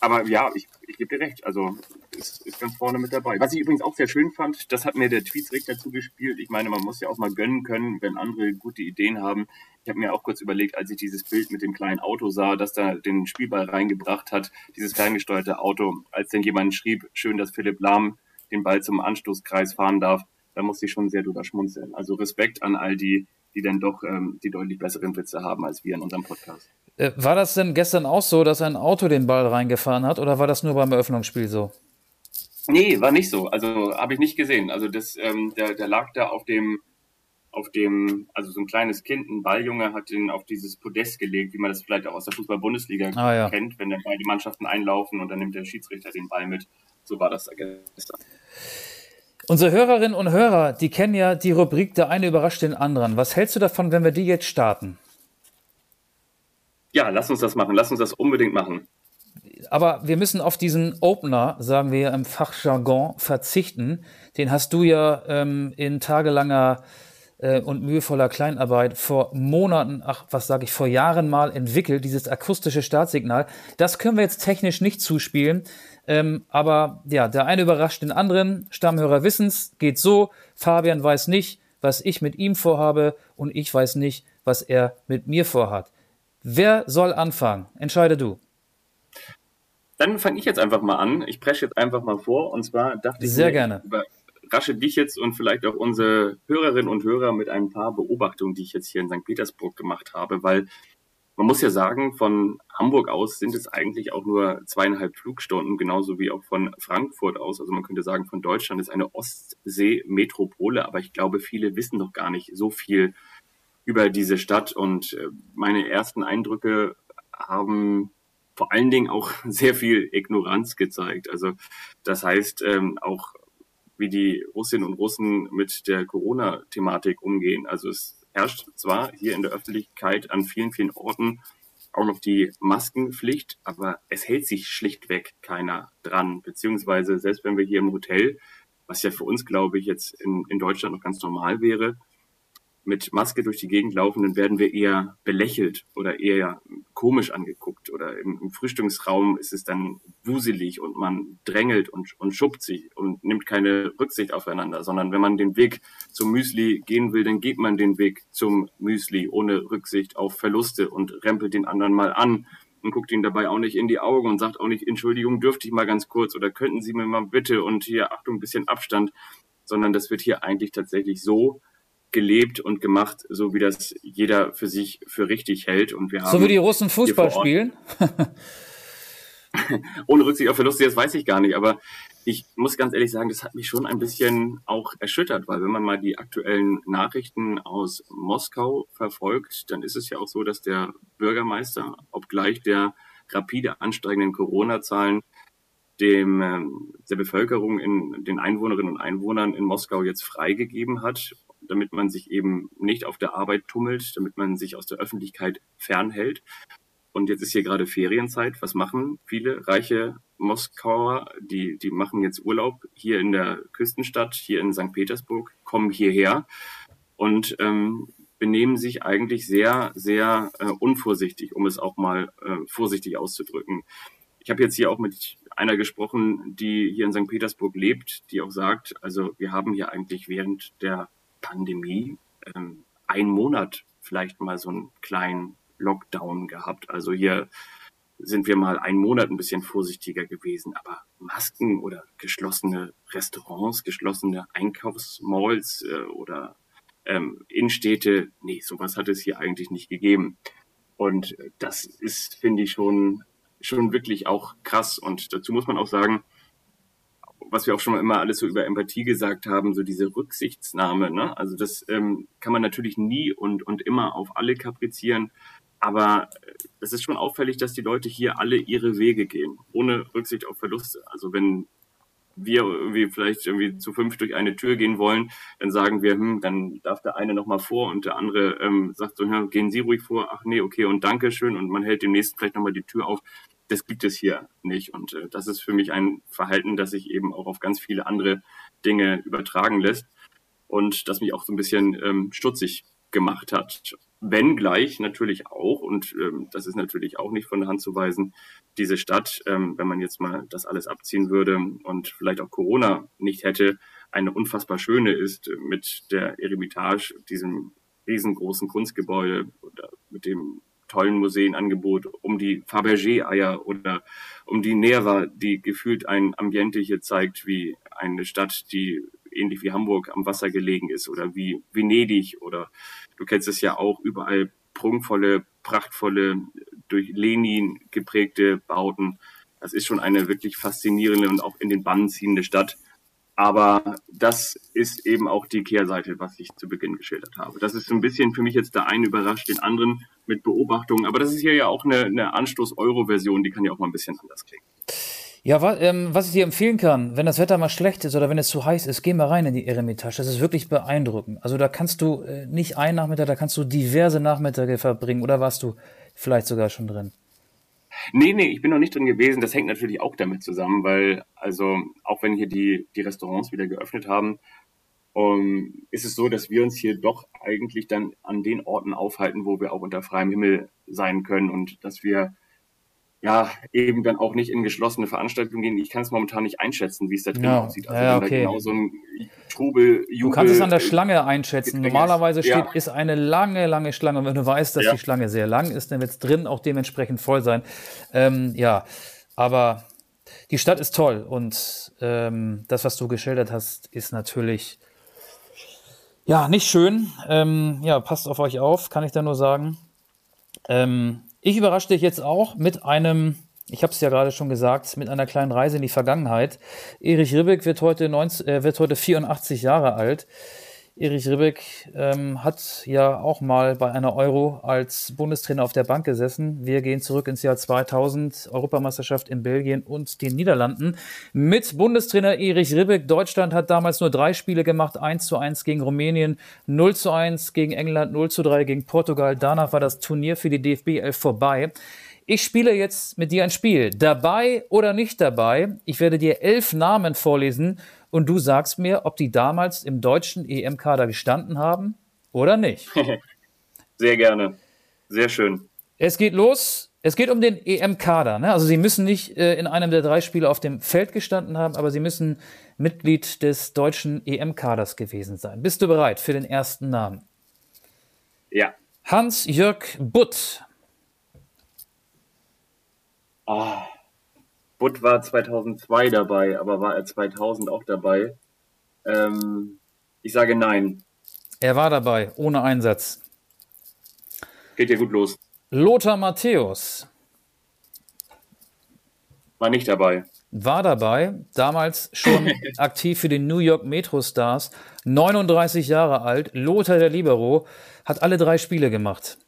Speaker 3: Aber ja, ich, ich gebe dir recht. Also ist, ist ganz vorne mit dabei. Was ich übrigens auch sehr schön fand, das hat mir der Tweetsrichter zugespielt. Ich meine, man muss ja auch mal gönnen können, wenn andere gute Ideen haben. Ich habe mir auch kurz überlegt, als ich dieses Bild mit dem kleinen Auto sah, das da den Spielball reingebracht hat, dieses kleingesteuerte Auto, als denn jemand schrieb, schön, dass Philipp Lahm den Ball zum Anstoßkreis fahren darf, da musste ich schon sehr drüber schmunzeln. Also Respekt an all die, die dann doch ähm, die deutlich besseren Witze haben als wir in unserem Podcast.
Speaker 2: Äh, war das denn gestern auch so, dass ein Auto den Ball reingefahren hat oder war das nur beim Eröffnungsspiel so?
Speaker 3: Nee, war nicht so. Also habe ich nicht gesehen. Also das, ähm, der, der lag da auf dem, auf dem, also so ein kleines Kind, ein Balljunge, hat ihn auf dieses Podest gelegt, wie man das vielleicht auch aus der Fußball-Bundesliga ah, ja. kennt, wenn dann beide Mannschaften einlaufen und dann nimmt der Schiedsrichter den Ball mit. So war das gestern.
Speaker 2: Unsere Hörerinnen und Hörer, die kennen ja die Rubrik Der eine überrascht den anderen. Was hältst du davon, wenn wir die jetzt starten?
Speaker 3: Ja, lass uns das machen. Lass uns das unbedingt machen.
Speaker 2: Aber wir müssen auf diesen Opener, sagen wir im Fachjargon, verzichten. Den hast du ja ähm, in tagelanger äh, und mühevoller Kleinarbeit vor Monaten, ach, was sage ich, vor Jahren mal entwickelt, dieses akustische Startsignal. Das können wir jetzt technisch nicht zuspielen. Ähm, aber ja, der eine überrascht den anderen. Stammhörer wissen's, geht so. Fabian weiß nicht, was ich mit ihm vorhabe und ich weiß nicht, was er mit mir vorhat. Wer soll anfangen? Entscheide du.
Speaker 3: Dann fange ich jetzt einfach mal an. Ich presche jetzt einfach mal vor. Und zwar dachte
Speaker 2: ich Sehr
Speaker 3: mir,
Speaker 2: gerne.
Speaker 3: überrasche dich jetzt und vielleicht auch unsere Hörerinnen und Hörer mit ein paar Beobachtungen, die ich jetzt hier in St. Petersburg gemacht habe, weil man muss ja sagen, von Hamburg aus sind es eigentlich auch nur zweieinhalb Flugstunden, genauso wie auch von Frankfurt aus. Also man könnte sagen, von Deutschland ist eine Ostsee-Metropole, aber ich glaube, viele wissen noch gar nicht so viel über diese Stadt. Und äh, meine ersten Eindrücke haben vor allen Dingen auch sehr viel Ignoranz gezeigt. Also das heißt ähm, auch, wie die Russinnen und Russen mit der Corona-Thematik umgehen. Also es herrscht zwar hier in der Öffentlichkeit an vielen, vielen Orten auch noch die Maskenpflicht, aber es hält sich schlichtweg keiner dran. Beziehungsweise selbst wenn wir hier im Hotel, was ja für uns, glaube ich, jetzt in, in Deutschland noch ganz normal wäre, mit Maske durch die Gegend laufen, dann werden wir eher belächelt oder eher komisch angeguckt. Oder im, im Frühstücksraum ist es dann wuselig und man drängelt und, und schuppt sich und nimmt keine Rücksicht aufeinander, sondern wenn man den Weg zum Müsli gehen will, dann geht man den Weg zum Müsli ohne Rücksicht auf Verluste und rempelt den anderen mal an und guckt ihn dabei auch nicht in die Augen und sagt auch nicht, Entschuldigung, dürfte ich mal ganz kurz oder könnten Sie mir mal bitte und hier, Achtung, bisschen Abstand, sondern das wird hier eigentlich tatsächlich so gelebt und gemacht, so wie das jeder für sich für richtig hält. Und wir haben
Speaker 2: so wie die Russen Fußball spielen?
Speaker 3: Ohne Rücksicht auf Verluste, das weiß ich gar nicht. Aber ich muss ganz ehrlich sagen, das hat mich schon ein bisschen auch erschüttert, weil wenn man mal die aktuellen Nachrichten aus Moskau verfolgt, dann ist es ja auch so, dass der Bürgermeister, obgleich der rapide ansteigenden Corona-Zahlen, dem ähm, der Bevölkerung in den Einwohnerinnen und Einwohnern in Moskau jetzt freigegeben hat damit man sich eben nicht auf der Arbeit tummelt, damit man sich aus der Öffentlichkeit fernhält. Und jetzt ist hier gerade Ferienzeit. Was machen viele reiche Moskauer? Die, die machen jetzt Urlaub hier in der Küstenstadt, hier in St. Petersburg, kommen hierher und ähm, benehmen sich eigentlich sehr, sehr äh, unvorsichtig, um es auch mal äh, vorsichtig auszudrücken. Ich habe jetzt hier auch mit einer gesprochen, die hier in St. Petersburg lebt, die auch sagt, also wir haben hier eigentlich während der Pandemie ähm, einen Monat vielleicht mal so einen kleinen Lockdown gehabt. Also hier sind wir mal einen Monat ein bisschen vorsichtiger gewesen. Aber Masken oder geschlossene Restaurants, geschlossene Einkaufsmalls äh, oder ähm, Innenstädte, nee, sowas hat es hier eigentlich nicht gegeben. Und das ist, finde ich, schon, schon wirklich auch krass. Und dazu muss man auch sagen, was wir auch schon immer alles so über Empathie gesagt haben, so diese Rücksichtsnahme. Ne? Also das ähm, kann man natürlich nie und, und immer auf alle kaprizieren. Aber äh, es ist schon auffällig, dass die Leute hier alle ihre Wege gehen, ohne Rücksicht auf Verluste. Also wenn wir irgendwie vielleicht irgendwie zu fünf durch eine Tür gehen wollen, dann sagen wir, hm, dann darf der eine noch mal vor und der andere ähm, sagt so, ja, gehen Sie ruhig vor, ach nee, okay und danke schön und man hält demnächst vielleicht noch mal die Tür auf das gibt es hier nicht. Und äh, das ist für mich ein Verhalten, das sich eben auch auf ganz viele andere Dinge übertragen lässt und das mich auch so ein bisschen ähm, stutzig gemacht hat. Wenngleich natürlich auch, und ähm, das ist natürlich auch nicht von der Hand zu weisen, diese Stadt, ähm, wenn man jetzt mal das alles abziehen würde und vielleicht auch Corona nicht hätte, eine unfassbar schöne ist mit der Eremitage, diesem riesengroßen Kunstgebäude oder mit dem tollen Museenangebot, um die Fabergé-Eier oder um die Nera, die gefühlt ein Ambiente hier zeigt, wie eine Stadt, die ähnlich wie Hamburg am Wasser gelegen ist oder wie Venedig oder du kennst es ja auch, überall prunkvolle, prachtvolle, durch Lenin geprägte Bauten. Das ist schon eine wirklich faszinierende und auch in den Bann ziehende Stadt. Aber das ist eben auch die Kehrseite, was ich zu Beginn geschildert habe. Das ist so ein bisschen für mich jetzt der eine überrascht den anderen mit Beobachtungen. Aber das ist hier ja auch eine, eine Anstoß-Euro-Version, die kann ja auch mal ein bisschen anders klingen.
Speaker 2: Ja, wa ähm, was ich dir empfehlen kann, wenn das Wetter mal schlecht ist oder wenn es zu heiß ist, geh mal rein in die Eremitage. Das ist wirklich beeindruckend. Also da kannst du äh, nicht einen Nachmittag, da kannst du diverse Nachmittage verbringen. Oder warst du vielleicht sogar schon drin?
Speaker 3: Nee, nee, ich bin noch nicht drin gewesen. Das hängt natürlich auch damit zusammen, weil, also, auch wenn hier die, die Restaurants wieder geöffnet haben, um, ist es so, dass wir uns hier doch eigentlich dann an den Orten aufhalten, wo wir auch unter freiem Himmel sein können und dass wir ja, eben dann auch nicht in geschlossene Veranstaltungen gehen. Ich kann es momentan nicht einschätzen, wie es da drin ja, aussieht. Also ja, okay. genau so ein Trubel,
Speaker 2: Jubel, Du kannst es an der Schlange einschätzen. Normalerweise steht, ja. ist eine lange, lange Schlange. Und wenn du weißt, dass die Schlange sehr lang ist, dann wird es drin auch dementsprechend voll sein. Ähm, ja, aber die Stadt ist toll und ähm, das, was du geschildert hast, ist natürlich ja nicht schön. Ähm, ja, passt auf euch auf, kann ich da nur sagen. Ähm, ich überrasche dich jetzt auch mit einem, ich habe es ja gerade schon gesagt, mit einer kleinen Reise in die Vergangenheit. Erich Ribbeck wird heute, 19, äh, wird heute 84 Jahre alt. Erich Ribbeck ähm, hat ja auch mal bei einer Euro als Bundestrainer auf der Bank gesessen. Wir gehen zurück ins Jahr 2000, Europameisterschaft in Belgien und den Niederlanden. Mit Bundestrainer Erich Ribbeck. Deutschland hat damals nur drei Spiele gemacht. 1 zu 1 gegen Rumänien, 0 zu 1 gegen England, 0 zu 3 gegen Portugal. Danach war das Turnier für die DFB 11 vorbei. Ich spiele jetzt mit dir ein Spiel. Dabei oder nicht dabei? Ich werde dir elf Namen vorlesen und du sagst mir, ob die damals im deutschen EM-Kader gestanden haben oder nicht.
Speaker 3: Sehr gerne. Sehr schön.
Speaker 2: Es geht los. Es geht um den EM-Kader. Ne? Also Sie müssen nicht äh, in einem der drei Spiele auf dem Feld gestanden haben, aber Sie müssen Mitglied des deutschen EM-Kaders gewesen sein. Bist du bereit für den ersten Namen?
Speaker 3: Ja.
Speaker 2: Hans-Jörg Butt.
Speaker 3: Oh. Butt war 2002 dabei, aber war er 2000 auch dabei? Ähm, ich sage nein.
Speaker 2: Er war dabei, ohne Einsatz.
Speaker 3: Geht ja gut los.
Speaker 2: Lothar Matthäus.
Speaker 3: War nicht dabei.
Speaker 2: War dabei, damals schon aktiv für die New York Metro Stars, 39 Jahre alt. Lothar der Libero hat alle drei Spiele gemacht.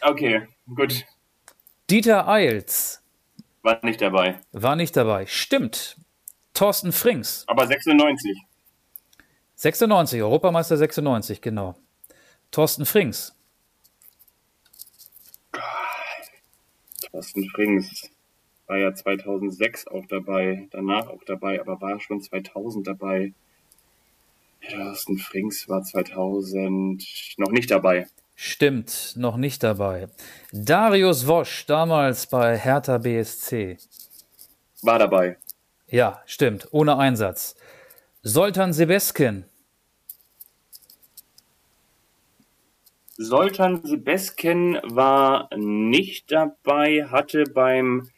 Speaker 3: Okay, gut.
Speaker 2: Dieter Eils.
Speaker 3: War nicht dabei.
Speaker 2: War nicht dabei. Stimmt. Thorsten Frings.
Speaker 3: Aber 96.
Speaker 2: 96, Europameister 96, genau. Thorsten Frings.
Speaker 3: Thorsten Frings war ja 2006 auch dabei, danach auch dabei, aber war schon 2000 dabei. Thorsten Frings war 2000 noch nicht dabei.
Speaker 2: Stimmt, noch nicht dabei. Darius Wosch, damals bei Hertha BSC.
Speaker 3: War dabei.
Speaker 2: Ja, stimmt, ohne Einsatz. Soltan Sebeskin.
Speaker 3: Soltan Sebeskin war nicht dabei, hatte beim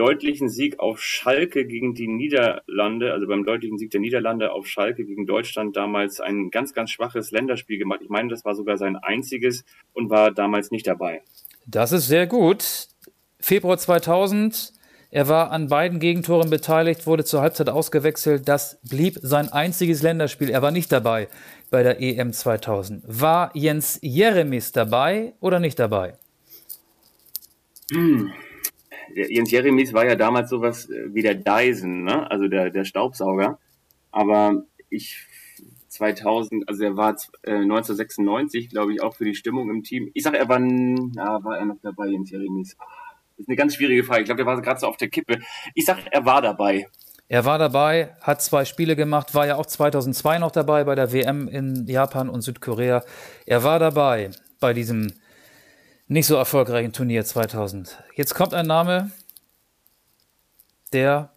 Speaker 3: deutlichen Sieg auf Schalke gegen die Niederlande, also beim deutlichen Sieg der Niederlande auf Schalke gegen Deutschland damals ein ganz, ganz schwaches Länderspiel gemacht. Ich meine, das war sogar sein einziges und war damals nicht dabei.
Speaker 2: Das ist sehr gut. Februar 2000. Er war an beiden Gegentoren beteiligt, wurde zur Halbzeit ausgewechselt. Das blieb sein einziges Länderspiel. Er war nicht dabei bei der EM 2000. War Jens Jeremis dabei oder nicht dabei?
Speaker 3: Hm. Jens Jeremies war ja damals sowas äh, wie der Dyson, ne? also der, der Staubsauger. Aber ich 2000, also er war äh, 1996, glaube ich, auch für die Stimmung im Team. Ich sage, er war, na, war er noch dabei, Jens Jeremies? Das ist eine ganz schwierige Frage. Ich glaube, der war gerade so auf der Kippe. Ich sage, er war dabei.
Speaker 2: Er war dabei, hat zwei Spiele gemacht, war ja auch 2002 noch dabei bei der WM in Japan und Südkorea. Er war dabei bei diesem nicht so erfolgreichen Turnier 2000. Jetzt kommt ein Name, der,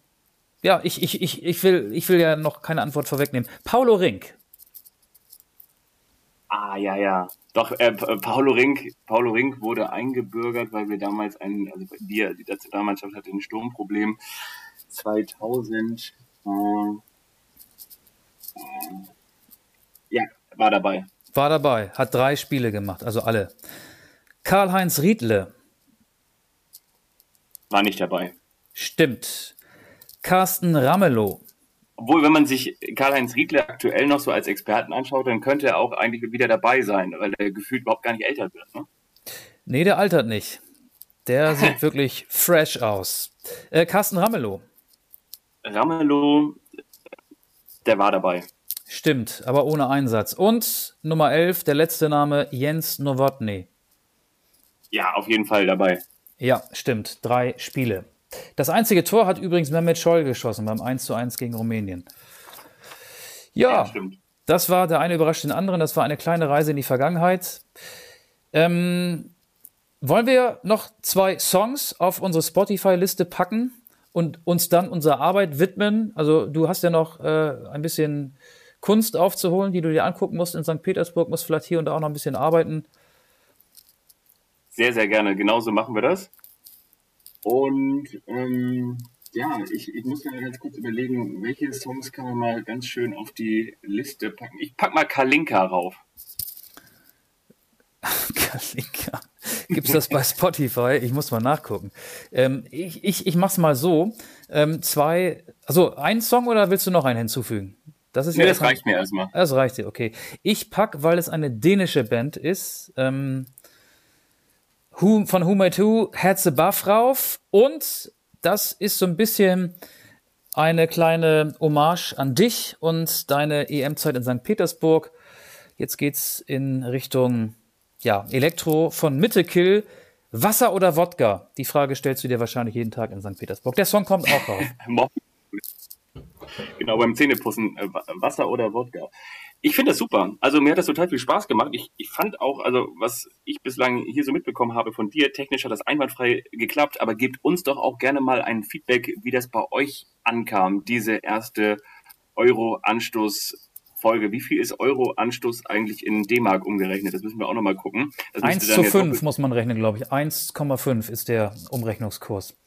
Speaker 2: ja, ich, ich, ich, ich, will, ich will ja noch keine Antwort vorwegnehmen. Paulo Rink.
Speaker 3: Ah, ja, ja. Doch, äh, Paulo Rink, Paulo Rink wurde eingebürgert, weil wir damals einen, also wir, die Nationalmannschaft hatte ein Sturmproblem. 2000, äh, ja, war dabei.
Speaker 2: War dabei, hat drei Spiele gemacht, also alle. Karl-Heinz Riedle.
Speaker 3: War nicht dabei.
Speaker 2: Stimmt. Carsten Ramelow.
Speaker 3: Obwohl, wenn man sich Karl-Heinz Riedle aktuell noch so als Experten anschaut, dann könnte er auch eigentlich wieder dabei sein, weil er gefühlt überhaupt gar nicht älter wird. Ne?
Speaker 2: Nee, der altert nicht. Der sieht wirklich fresh aus. Äh, Carsten Ramelow.
Speaker 3: Ramelow, der war dabei.
Speaker 2: Stimmt, aber ohne Einsatz. Und Nummer 11, der letzte Name, Jens Nowotny.
Speaker 3: Ja, auf jeden Fall dabei.
Speaker 2: Ja, stimmt. Drei Spiele. Das einzige Tor hat übrigens Mehmet Scholl geschossen beim 1 zu 1 gegen Rumänien. Ja, ja das war der eine überrascht den anderen. Das war eine kleine Reise in die Vergangenheit. Ähm, wollen wir noch zwei Songs auf unsere Spotify-Liste packen und uns dann unserer Arbeit widmen? Also du hast ja noch äh, ein bisschen Kunst aufzuholen, die du dir angucken musst in St. Petersburg, musst vielleicht hier und da auch noch ein bisschen arbeiten.
Speaker 3: Sehr, sehr gerne. Genauso machen wir das. Und ähm, ja, ich, ich muss mal ganz kurz überlegen, welche Songs kann man mal ganz schön auf die Liste packen. Ich pack mal Kalinka rauf.
Speaker 2: Kalinka. Gibt es das bei Spotify? Ich muss mal nachgucken. Ähm, ich, ich, ich mach's mal so. Ähm, zwei, also ein Song oder willst du noch einen hinzufügen?
Speaker 3: Das ist nee, ja das reicht mir erstmal.
Speaker 2: Das reicht dir, okay. Ich pack, weil es eine dänische Band ist, ähm, Who, von Who Made Who, Heads Above rauf und das ist so ein bisschen eine kleine Hommage an dich und deine EM-Zeit in St. Petersburg. Jetzt geht's in Richtung ja, Elektro von Mittekill. Wasser oder Wodka? Die Frage stellst du dir wahrscheinlich jeden Tag in St. Petersburg. Der Song kommt auch raus.
Speaker 3: genau, beim Zähnepussen. Äh, Wasser oder Wodka. Ich finde das super. Also mir hat das total viel Spaß gemacht. Ich, ich fand auch, also was ich bislang hier so mitbekommen habe von dir, technisch hat das einwandfrei geklappt, aber gebt uns doch auch gerne mal ein Feedback, wie das bei euch ankam, diese erste Euro-Anstoß-Folge. Wie viel ist Euro-Anstoß eigentlich in D-Mark umgerechnet? Das müssen wir auch nochmal gucken.
Speaker 2: 1 zu 5 muss man rechnen, glaube ich. 1,5 ist der Umrechnungskurs.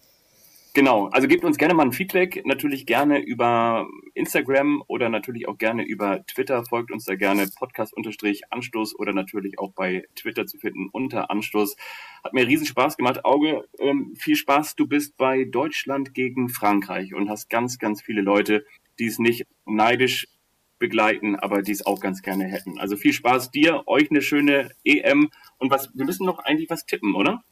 Speaker 3: Genau, also gebt uns gerne mal ein Feedback, natürlich gerne über Instagram oder natürlich auch gerne über Twitter. Folgt uns da gerne Podcast-Anstoß oder natürlich auch bei Twitter zu finden unter Anstoß. Hat mir riesen Spaß gemacht. Auge, ähm, viel Spaß. Du bist bei Deutschland gegen Frankreich und hast ganz, ganz viele Leute, die es nicht neidisch begleiten, aber die es auch ganz gerne hätten. Also viel Spaß dir, euch eine schöne EM und was, wir müssen noch eigentlich was tippen, oder?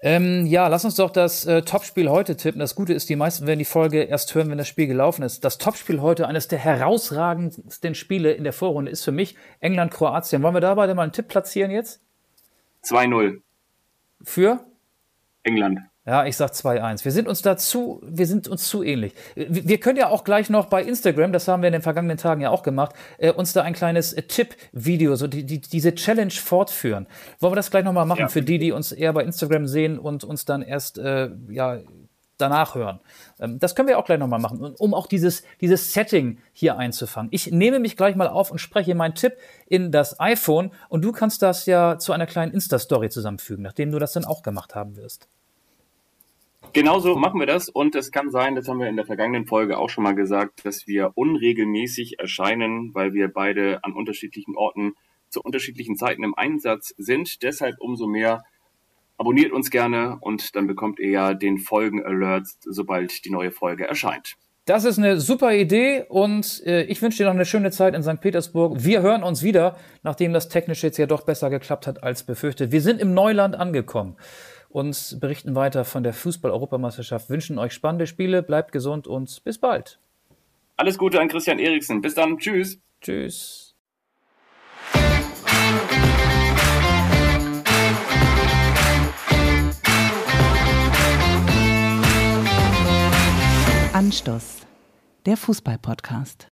Speaker 2: Ähm, ja, lass uns doch das äh, Topspiel heute tippen. Das Gute ist, die meisten werden die Folge erst hören, wenn das Spiel gelaufen ist. Das Topspiel heute, eines der herausragendsten Spiele in der Vorrunde, ist für mich England-Kroatien. Wollen wir da beide mal einen Tipp platzieren jetzt?
Speaker 3: 2-0.
Speaker 2: Für?
Speaker 3: England.
Speaker 2: Ja, ich sag 2-1. Wir sind uns dazu, wir sind uns zu ähnlich. Wir können ja auch gleich noch bei Instagram, das haben wir in den vergangenen Tagen ja auch gemacht, äh, uns da ein kleines äh, Tipp-Video, so die, die, diese Challenge fortführen. Wollen wir das gleich nochmal machen ja. für die, die uns eher bei Instagram sehen und uns dann erst, äh, ja, danach hören. Ähm, das können wir auch gleich nochmal machen, um auch dieses, dieses Setting hier einzufangen. Ich nehme mich gleich mal auf und spreche meinen Tipp in das iPhone und du kannst das ja zu einer kleinen Insta-Story zusammenfügen, nachdem du das dann auch gemacht haben wirst.
Speaker 3: Genauso machen wir das und es kann sein, das haben wir in der vergangenen Folge auch schon mal gesagt, dass wir unregelmäßig erscheinen, weil wir beide an unterschiedlichen Orten zu unterschiedlichen Zeiten im Einsatz sind. Deshalb umso mehr abonniert uns gerne und dann bekommt ihr ja den Folgen-Alerts, sobald die neue Folge erscheint.
Speaker 2: Das ist eine super Idee und äh, ich wünsche dir noch eine schöne Zeit in St. Petersburg. Wir hören uns wieder, nachdem das technisch jetzt ja doch besser geklappt hat als befürchtet. Wir sind im Neuland angekommen und berichten weiter von der Fußball-Europameisterschaft. Wünschen euch spannende Spiele, bleibt gesund und bis bald.
Speaker 3: Alles Gute an Christian Eriksen. Bis dann. Tschüss.
Speaker 2: Tschüss.
Speaker 1: Anstoß, der Fußball-Podcast.